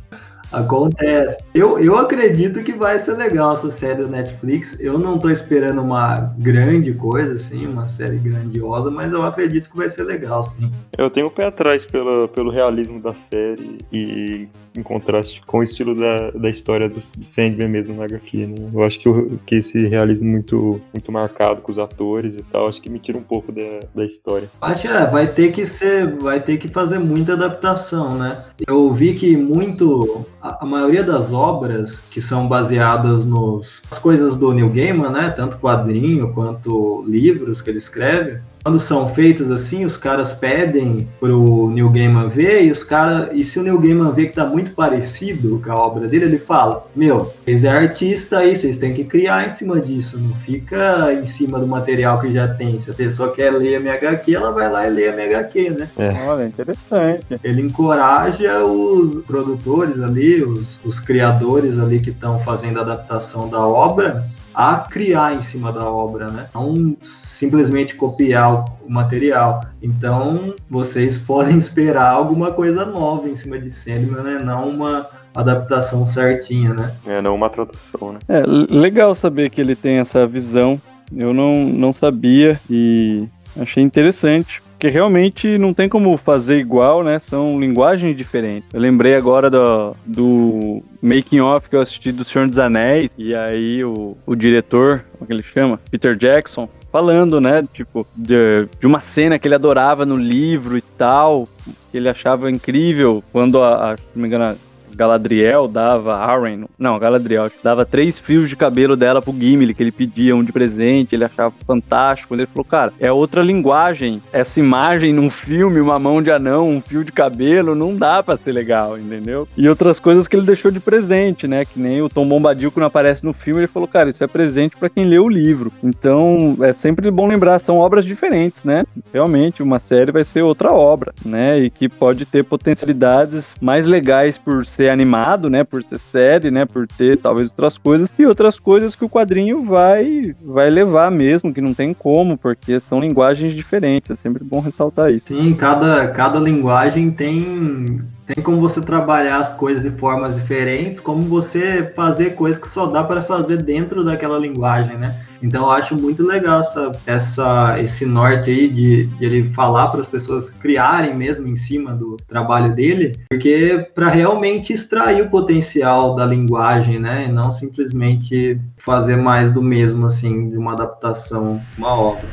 Acontece. Eu, eu acredito que vai ser legal essa série da Netflix. Eu não tô esperando uma grande coisa, assim, uma série grandiosa, mas eu acredito que vai ser legal, sim. Eu tenho o pé atrás pelo, pelo realismo da série e em contraste com o estilo da, da história do, Sandman mesmo na HQ, né? Eu acho que, que esse realismo muito, muito marcado com os atores e tal, acho que me tira um pouco da, da história. Acho que é, vai ter que ser, vai ter que fazer muita adaptação, né? Eu vi que muito, a, a maioria das obras que são baseadas nos as coisas do Neil Gaiman, né? Tanto quadrinho quanto livros que ele escreve, quando são feitos assim, os caras pedem pro Neil Gaiman ver e os cara e se o Neil Gaiman vê que tá muito parecido com a obra dele, ele fala: "Meu, vocês é artista aí, vocês têm que criar em cima disso, não fica em cima do material que já tem. Se a pessoa quer ler a minha HQ, ela vai lá e lê a minha HQ, né?" É. Olha, interessante. Ele encoraja os produtores ali, os, os criadores ali que estão fazendo a adaptação da obra a criar em cima da obra, né? Não simplesmente copiar o material. Então, vocês podem esperar alguma coisa nova em cima de Sandman, né? Não uma adaptação certinha, né? É, não uma tradução, né? É, legal saber que ele tem essa visão. Eu não, não sabia e achei interessante porque realmente não tem como fazer igual, né? São linguagens diferentes. Eu lembrei agora do, do making off que eu assisti do Senhor dos Anéis, e aí o, o diretor, como é que ele chama? Peter Jackson, falando, né? Tipo, de, de uma cena que ele adorava no livro e tal, que ele achava incrível quando a, a se não me engano, Galadriel dava, Arwen, não, Galadriel, dava três fios de cabelo dela pro Gimli, que ele pedia um de presente, ele achava fantástico. Ele falou, cara, é outra linguagem. Essa imagem num filme, uma mão de anão, um fio de cabelo, não dá pra ser legal, entendeu? E outras coisas que ele deixou de presente, né? Que nem o Tom Bombadil, quando aparece no filme, ele falou, cara, isso é presente para quem lê o livro. Então, é sempre bom lembrar, são obras diferentes, né? Realmente, uma série vai ser outra obra, né? E que pode ter potencialidades mais legais por ser animado, né, por ser série, né, por ter talvez outras coisas e outras coisas que o quadrinho vai vai levar mesmo, que não tem como, porque são linguagens diferentes, é sempre bom ressaltar isso. Sim, cada cada linguagem tem tem como você trabalhar as coisas de formas diferentes, como você fazer coisas que só dá para fazer dentro daquela linguagem, né? Então eu acho muito legal essa, essa, esse norte aí de, de ele falar para as pessoas criarem mesmo em cima do trabalho dele, porque para realmente extrair o potencial da linguagem, né? E não simplesmente fazer mais do mesmo, assim, de uma adaptação, uma obra.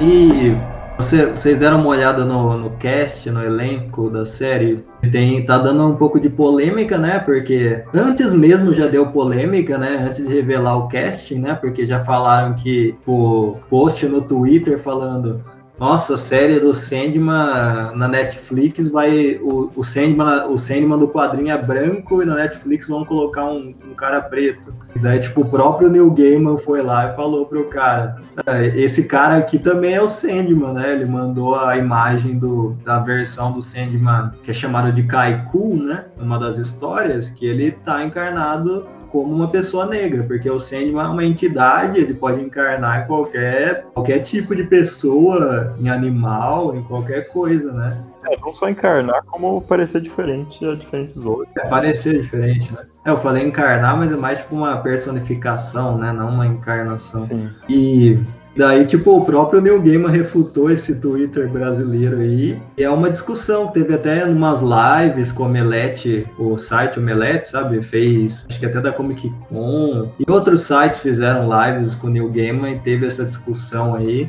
E você, vocês deram uma olhada no, no cast, no elenco da série? Tem, tá dando um pouco de polêmica, né? Porque antes mesmo já deu polêmica, né? Antes de revelar o casting, né? Porque já falaram que o post no Twitter falando nossa, a série do Sandman na Netflix vai. O, o, Sandman, o Sandman do quadrinho é branco e na Netflix vão colocar um, um cara preto. E daí, tipo, o próprio Neil Gaiman foi lá e falou pro cara: é, esse cara aqui também é o Sandman, né? Ele mandou a imagem do, da versão do Sandman, que é chamada de Kaiku, né? Uma das histórias, que ele tá encarnado como uma pessoa negra, porque o Sandman é uma entidade, ele pode encarnar em qualquer, qualquer tipo de pessoa, em animal, em qualquer coisa, né? É, não só encarnar, como parecer diferente a diferentes outros. É, parecer diferente, né? É, eu falei encarnar, mas é mais tipo uma personificação, né? Não uma encarnação. Sim. E Daí, tipo, o próprio Neil Gaiman refutou esse Twitter brasileiro aí. E é uma discussão. Teve até umas lives com o Omelete, o site Omelete, sabe? Fez, acho que até da Comic Con. E outros sites fizeram lives com o Neil Gaiman e teve essa discussão aí.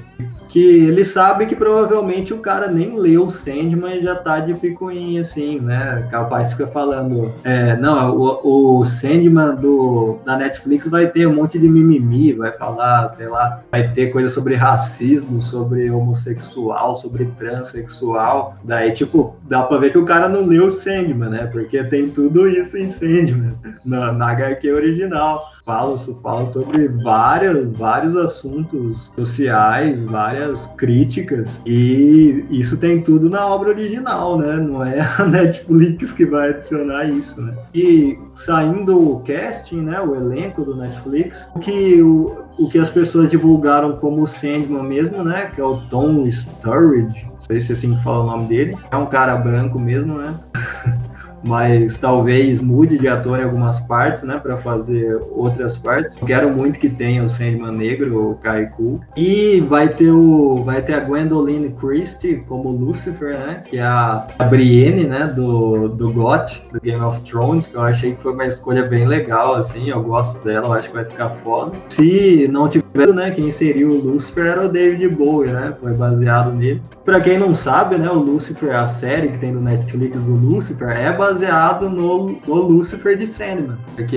Que ele sabe que provavelmente o cara nem leu o Sandman e já tá de picuinha, assim, né? Capaz fica falando, é, não, o, o Sandman do, da Netflix vai ter um monte de mimimi, vai falar, sei lá, vai ter coisa sobre racismo, sobre homossexual, sobre transexual. Daí, tipo, dá pra ver que o cara não leu Sandman, né? Porque tem tudo isso em Sandman, na, na HQ original. Fala, fala sobre várias, vários assuntos sociais, várias críticas, e isso tem tudo na obra original, né? Não é a Netflix que vai adicionar isso, né? E saindo o casting, né, o elenco do Netflix, que, o, o que as pessoas divulgaram como Sandman mesmo, né, que é o Tom Sturridge, não sei se é assim que fala o nome dele, é um cara branco mesmo, né? mas talvez mude de ator em algumas partes, né, para fazer outras partes. Quero muito que tenha o Sandman negro, o Kaiku. E vai ter o vai ter a Gwendoline Christie como Lucifer, né, que é a, a Brienne, né, do do GOT, do Game of Thrones, que eu achei que foi uma escolha bem legal assim, eu gosto dela, eu acho que vai ficar foda. Se não tiver, né, quem seria o Lucifer era o David Bowie, né? Foi baseado nele. Para quem não sabe, né, o Lucifer, a série que tem no Netflix do Lucifer é baseado no, no Lucifer de Sandman, porque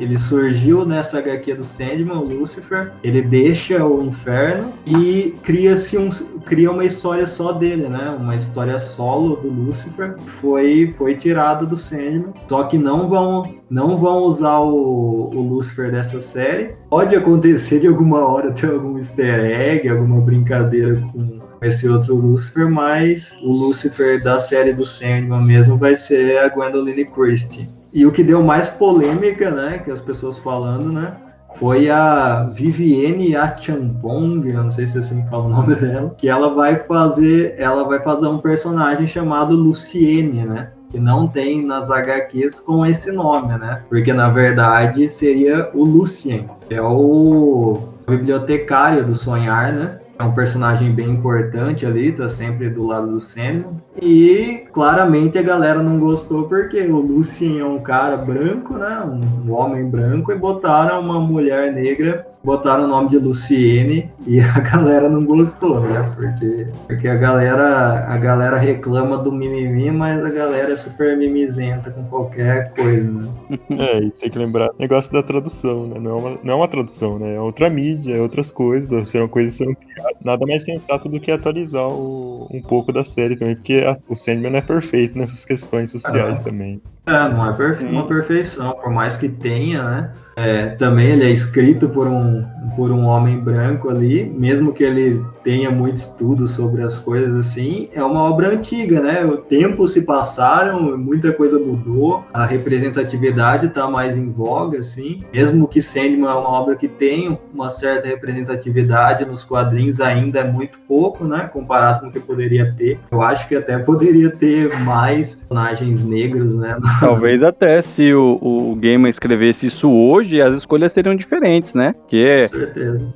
ele surgiu nessa HQ do Sandman, o Lucifer, ele deixa o inferno e cria-se um, cria uma história só dele, né? Uma história solo do Lucifer, foi foi tirado do Sandman, só que não vão não vão usar o, o Lucifer dessa série. Pode acontecer de alguma hora ter algum easter egg, alguma brincadeira com esse outro Lucifer, mas o Lucifer da série do Sandman mesmo vai ser a Gwendoline Christie. E o que deu mais polêmica, né, que as pessoas falando, né, foi a Vivienne Achampong, eu não sei se é assim fala o nome dela, que ela vai fazer, ela vai fazer um personagem chamado Luciene, né? Que não tem nas HQs com esse nome, né? Porque na verdade seria o Lucien, que é o bibliotecário do Sonhar, né? É um personagem bem importante ali, tá sempre do lado do Samuel. E claramente a galera não gostou porque o Lucien é um cara branco, né? Um, um homem branco, e botaram uma mulher negra botaram o nome de Luciene e a galera não gostou, né? Porque, porque a galera a galera reclama do mimimi, mas a galera é super mimizenta com qualquer coisa, né? É, e tem que lembrar o negócio da tradução, né? Não é uma, não é uma tradução, né? É outra mídia, é outras coisas, serão coisas que serão criadas. Nada mais sensato do que atualizar o, um pouco da série também, porque a, o Sandman não é perfeito nessas questões sociais ah. também. É, não é perfe uma perfeição, por mais que tenha, né? É, também ele é escrito por um, por um homem branco ali, mesmo que ele tenha muito estudo sobre as coisas assim, é uma obra antiga, né? O tempo se passaram, muita coisa mudou, a representatividade está mais em voga, assim. Mesmo que Sandman é uma obra que tem uma certa representatividade nos quadrinhos, ainda é muito pouco, né? Comparado com o que poderia ter. Eu acho que até poderia ter mais personagens negros, né? Talvez até se o, o Gamer escrevesse isso hoje, as escolhas seriam diferentes, né? Que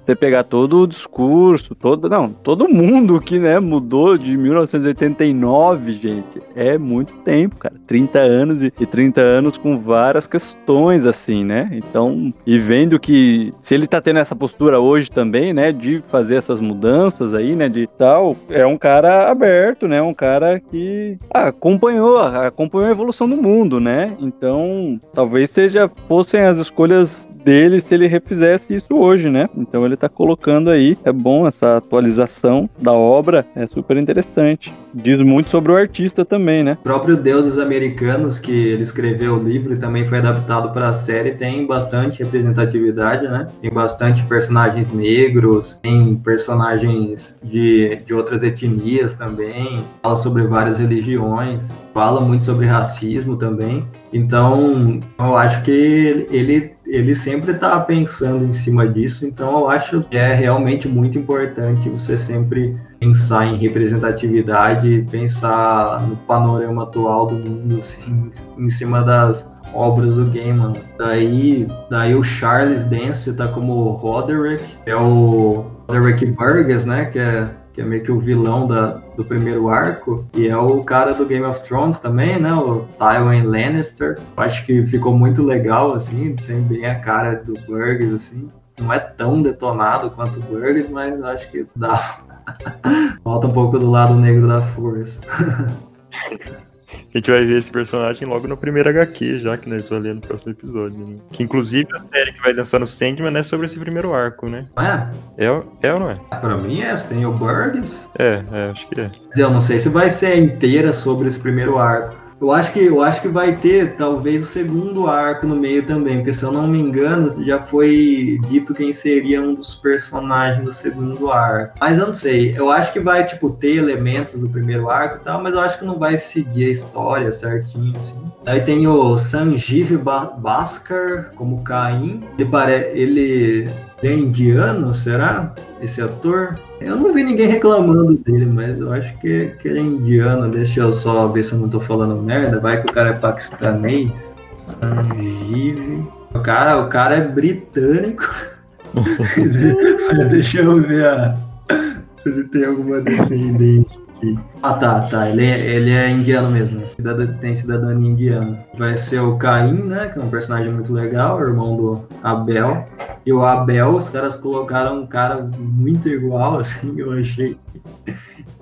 você pegar todo o discurso, todo, não, todo mundo que, né, mudou de 1989, gente, é muito tempo, cara. 30 anos e, e 30 anos com várias questões, assim, né? Então, e vendo que se ele tá tendo essa postura hoje também, né, de fazer essas mudanças aí, né, de tal, é um cara aberto, né? Um cara que ah, acompanhou, acompanhou a evolução do mundo mundo, né? Então, talvez seja fossem as escolhas dele se ele refizesse isso hoje, né? Então ele tá colocando aí, é bom essa atualização da obra, é super interessante. Diz muito sobre o artista também, né? O próprio Deuses Americanos, que ele escreveu o livro e também foi adaptado para a série, tem bastante representatividade, né? Tem bastante personagens negros, tem personagens de, de outras etnias também, fala sobre várias religiões, fala muito sobre racismo também. Então, eu acho que ele ele sempre está pensando em cima disso, então eu acho que é realmente muito importante você sempre pensar em representatividade, pensar no panorama atual do mundo, assim, em cima das obras do Gaiman. Daí, daí o Charles Dance tá como Roderick, é o Roderick Burgess, né, que é que é meio que o vilão da, do primeiro arco, e é o cara do Game of Thrones também, né? O Tywin Lannister. Acho que ficou muito legal, assim, tem bem a cara do Burgers, assim. Não é tão detonado quanto o Burgers, mas acho que dá. Falta um pouco do lado negro da força. A gente vai ver esse personagem logo no primeiro HQ, já que nós vamos ler no próximo episódio. Né? Que inclusive a série que vai lançar no Sandman é sobre esse primeiro arco, né? É? É, é ou não é? Pra mim é, tem o Burgess. É, é, acho que é. Eu não sei se vai ser inteira sobre esse primeiro arco. Eu acho que eu acho que vai ter talvez o segundo arco no meio também, porque se eu não me engano, já foi dito quem seria um dos personagens do segundo arco. Mas eu não sei, eu acho que vai tipo ter elementos do primeiro arco e tal, mas eu acho que não vai seguir a história certinho assim. Aí tem o Sanjeev Bhaskar como Caim. Ele, ele é indiano, será? Esse ator? Eu não vi ninguém reclamando dele, mas eu acho que, que ele é indiano. Deixa eu só ver se eu não tô falando merda. Vai que o cara é paquistanês. Sanjeev. O cara, o cara é britânico. mas deixa eu ver a... se ele tem alguma descendência aqui. Ah, tá, tá. Ele é, ele é indiano mesmo. Tem cidadania indiana. Vai ser o Caim, né? Que é um personagem muito legal, irmão do Abel. E o Abel, os caras colocaram um cara muito igual, assim, eu achei.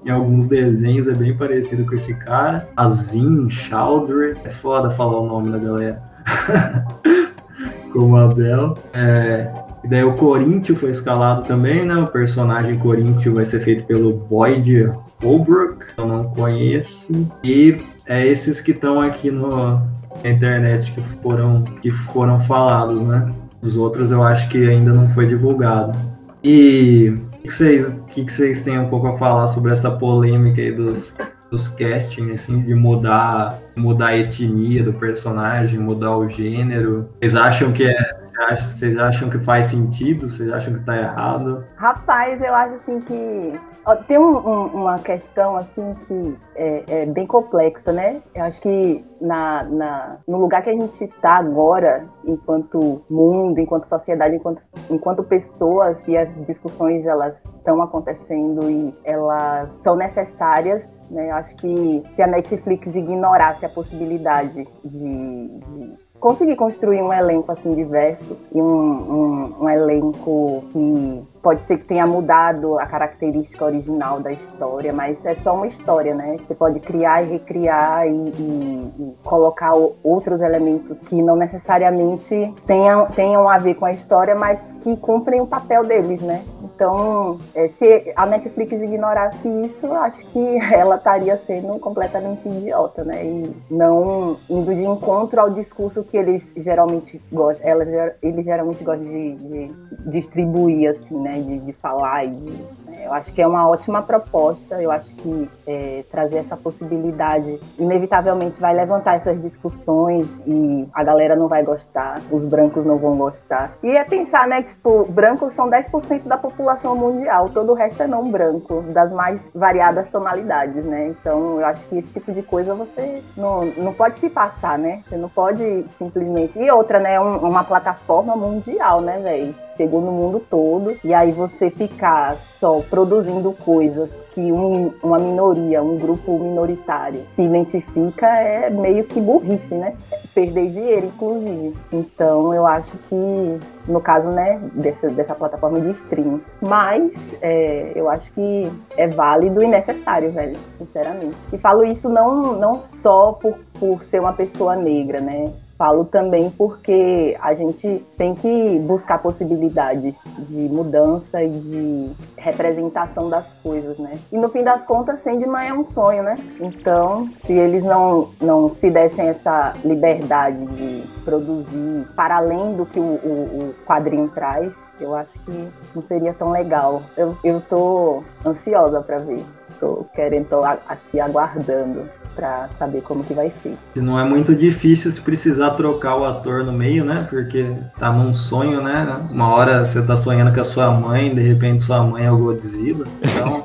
em alguns desenhos é bem parecido com esse cara. Azim, Chowdhury. É foda falar o nome da galera. Como Abel. É, e daí o Corinthians foi escalado também, né? O personagem Corinthians vai ser feito pelo Boyd Holbrook, eu não conheço. E é esses que estão aqui no, na internet que foram, que foram falados, né? Os outros eu acho que ainda não foi divulgado. E o que vocês, que, que vocês têm um pouco a falar sobre essa polêmica aí dos, dos castings, assim, de mudar, mudar a etnia do personagem, mudar o gênero. Vocês acham que é. Vocês acham que faz sentido? Vocês acham que tá errado? Rapaz, eu acho assim que. Ó, tem um, um, uma questão assim que é, é, bem complexa, né? Eu acho que na, na, no lugar que a gente está agora, enquanto mundo, enquanto sociedade, enquanto, enquanto pessoas, e as discussões elas estão acontecendo e elas são necessárias, né? Acho que se a Netflix ignorasse a possibilidade de, de conseguir construir um elenco assim diverso e um, um, um, elenco que pode ser que tenha mudado a característica original da história, mas é só uma história, né? Você pode criar e recriar e, e, e colocar outros elementos que não necessariamente tenham, tenham a ver com a história, mas que cumprem o papel deles, né? Então, é, se a Netflix ignorasse isso, acho que ela estaria sendo completamente idiota, né? E não indo de encontro ao discurso que eles geralmente gostam, ela, eles geralmente gostam de, de distribuir, assim, né? De, de falar e de? Eu acho que é uma ótima proposta. Eu acho que é, trazer essa possibilidade inevitavelmente vai levantar essas discussões e a galera não vai gostar, os brancos não vão gostar. E é pensar, né? tipo, brancos são 10% da população mundial, todo o resto é não branco, das mais variadas tonalidades, né? Então, eu acho que esse tipo de coisa você não, não pode se passar, né? Você não pode simplesmente. E outra, né? Um, uma plataforma mundial, né, velho? Chegou no mundo todo, e aí você ficar só produzindo coisas que um, uma minoria, um grupo minoritário se identifica é meio que burrice, né? Perder dinheiro, inclusive. Então eu acho que, no caso, né, dessa, dessa plataforma de streaming. Mas é, eu acho que é válido e necessário, velho, sinceramente. E falo isso não, não só por, por ser uma pessoa negra, né? Falo também porque a gente tem que buscar possibilidades de mudança e de representação das coisas, né? E no fim das contas, Sandman é um sonho, né? Então, se eles não, não se dessem essa liberdade de produzir para além do que o, o, o quadrinho traz, eu acho que não seria tão legal. Eu, eu tô ansiosa para ver. Tô querendo, tô aqui aguardando para saber como que vai ser. Não é muito difícil se precisar trocar o ator no meio, né? Porque tá num sonho, né? Uma hora você tá sonhando com a sua mãe, de repente sua mãe é o Godzilla. Então.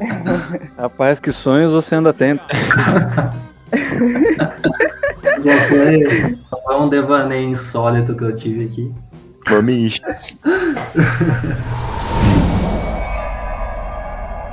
Rapaz, que sonhos você anda tendo. Só foi, foi um devaneio insólito que eu tive aqui. Vamos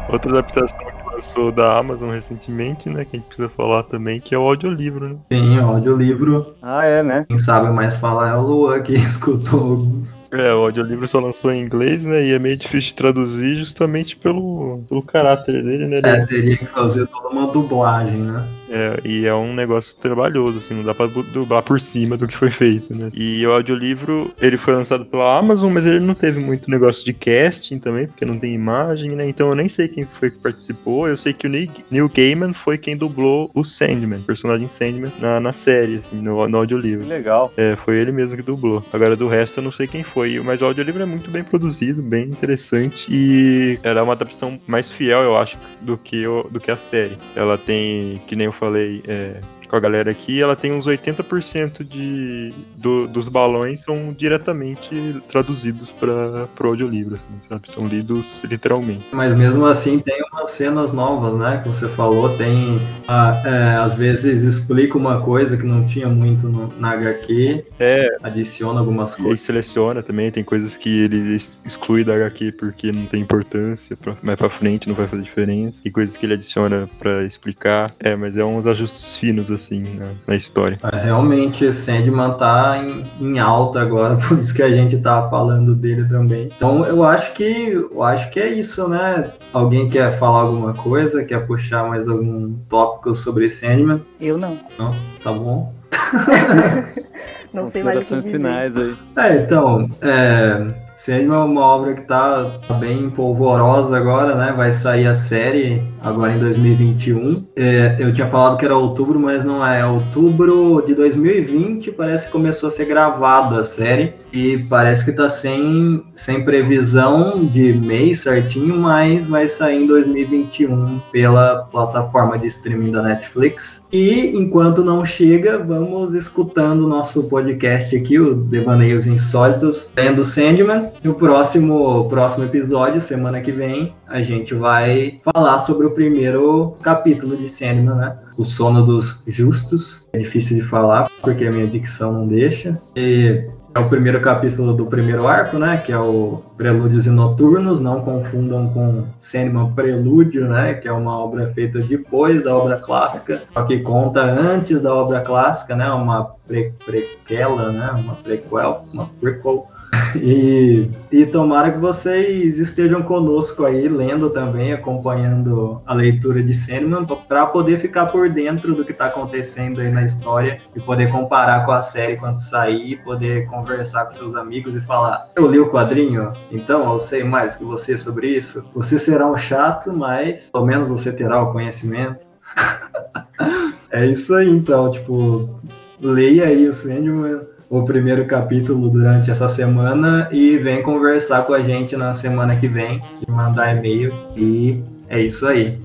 Outra adaptação lançou da Amazon recentemente, né? Que a gente precisa falar também, que é o audiolivro, né? Sim, o audiolivro. Ah, é, né? Quem sabe mais falar é o Luan, que escutou alguns. É, o audiolivro só lançou em inglês, né? E é meio difícil de traduzir justamente pelo, pelo caráter dele, né? Ele É, teria que fazer toda uma dublagem, né? É, e é um negócio trabalhoso, assim, não dá pra du- dublar por cima do que foi feito, né? E o audiolivro, ele foi lançado pela Amazon, mas ele não teve muito negócio de casting também, porque não tem imagem, né? Então eu nem sei quem foi que participou. Eu sei que o Neil Gaiman foi quem dublou o Sandman, o personagem Sandman, na, na série, assim, no, no Que audiolivro. legal. É, foi ele mesmo que dublou. Agora do resto eu não sei quem foi, mas o audiolivro é muito bem produzido, bem interessante e era uma adaptação mais fiel, eu acho, do que, o, do que a série. Ela tem, que nem eu falei é, com a galera aqui, ela tem uns 80% de, do- dos balões são diretamente traduzidos para pro audiolivro, assim, sabe? São lidos literalmente. Mas mesmo assim tem umas cenas novas, né? Que você falou, tem. ah, é, às vezes explica uma coisa que não tinha muito no- na HQ, É, adiciona algumas E coisas. seleciona também, tem coisas que ele ex- exclui da HQ porque não tem importância, pra, mais pra frente não vai fazer diferença. E coisas que ele adiciona pra explicar. É, mas é uns ajustes finos, assim, na, na história. É, Realmente, Sandman tá em, em alta agora, por isso que a gente tá falando dele também. Então eu acho que eu acho que é isso, né? Alguém quer falar alguma coisa? Quer puxar mais algum tópico sobre Sandman? Eu não. Não? Tá bom. Não sei mais o que dizer. finais aí. É, então, é, Sandman é uma obra que tá bem polvorosa agora, né? Vai sair a série agora em 2021. É, eu tinha falado que era outubro, mas não é. É outubro de 2020, parece que começou a ser gravada a série. E parece que tá sem, sem previsão de mês certinho, mas vai sair em 2021 pela plataforma de streaming da Netflix. E enquanto não chega, vamos escutando o nosso podcast aqui, o Devaneios Insólitos, lendo Sandman. No próximo, próximo episódio, semana que vem, a gente vai falar sobre o primeiro capítulo de Sandman, né? O Sono dos Justos. É difícil de falar, porque a minha dicção não deixa. E é o primeiro capítulo do primeiro arco, né? Que é o Prelúdios e Noturnos. Não confundam com Sandman Prelúdio, né? Que é uma obra feita depois da obra clássica, só que conta antes da obra clássica, né? Uma pre prequela, né? Uma prequel, uma prequel. E, e tomara que vocês estejam conosco aí, lendo também, acompanhando a leitura de Sandman, para poder ficar por dentro do que está acontecendo aí na história e poder comparar com a série quando sair, poder conversar com seus amigos e falar: Eu li o quadrinho, então eu sei mais que você sobre isso. Você será um chato, mas pelo menos você terá o conhecimento. é isso aí, então, tipo, leia aí o Sandman o primeiro capítulo durante essa semana e vem conversar com a gente na semana que vem, mandar e-mail e é isso aí.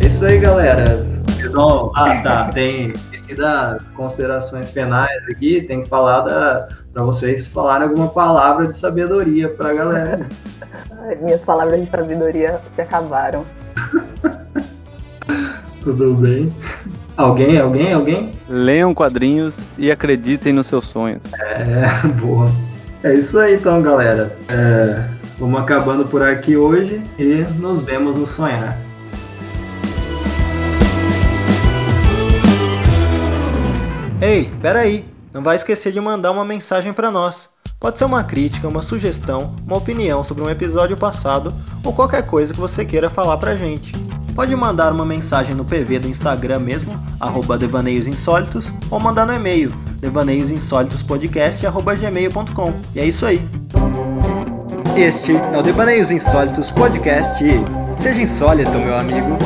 É isso aí, galera. Então, ah, tá, tem esqueci das considerações finais aqui, tem que falar da para vocês falarem alguma palavra de sabedoria pra galera. Ai, Minhas palavras de sabedoria se acabaram. Tudo bem? Alguém, alguém, alguém? Leiam quadrinhos e acreditem nos seus sonhos. É, boa. É isso aí então, galera. É, vamos acabando por aqui hoje e nos vemos no sonhar. Ei, peraí, não vai esquecer de mandar uma mensagem para nós. Pode ser uma crítica, uma sugestão, uma opinião sobre um episódio passado ou qualquer coisa que você queira falar pra gente. Pode mandar uma mensagem no PV do Instagram mesmo, arroba Devaneios Insólitos, ou mandar no e-mail, devaneiosinsólitospodcast.gmail.com. E é isso aí. Este é o Devaneios Insólitos Podcast. Seja insólito, meu amigo.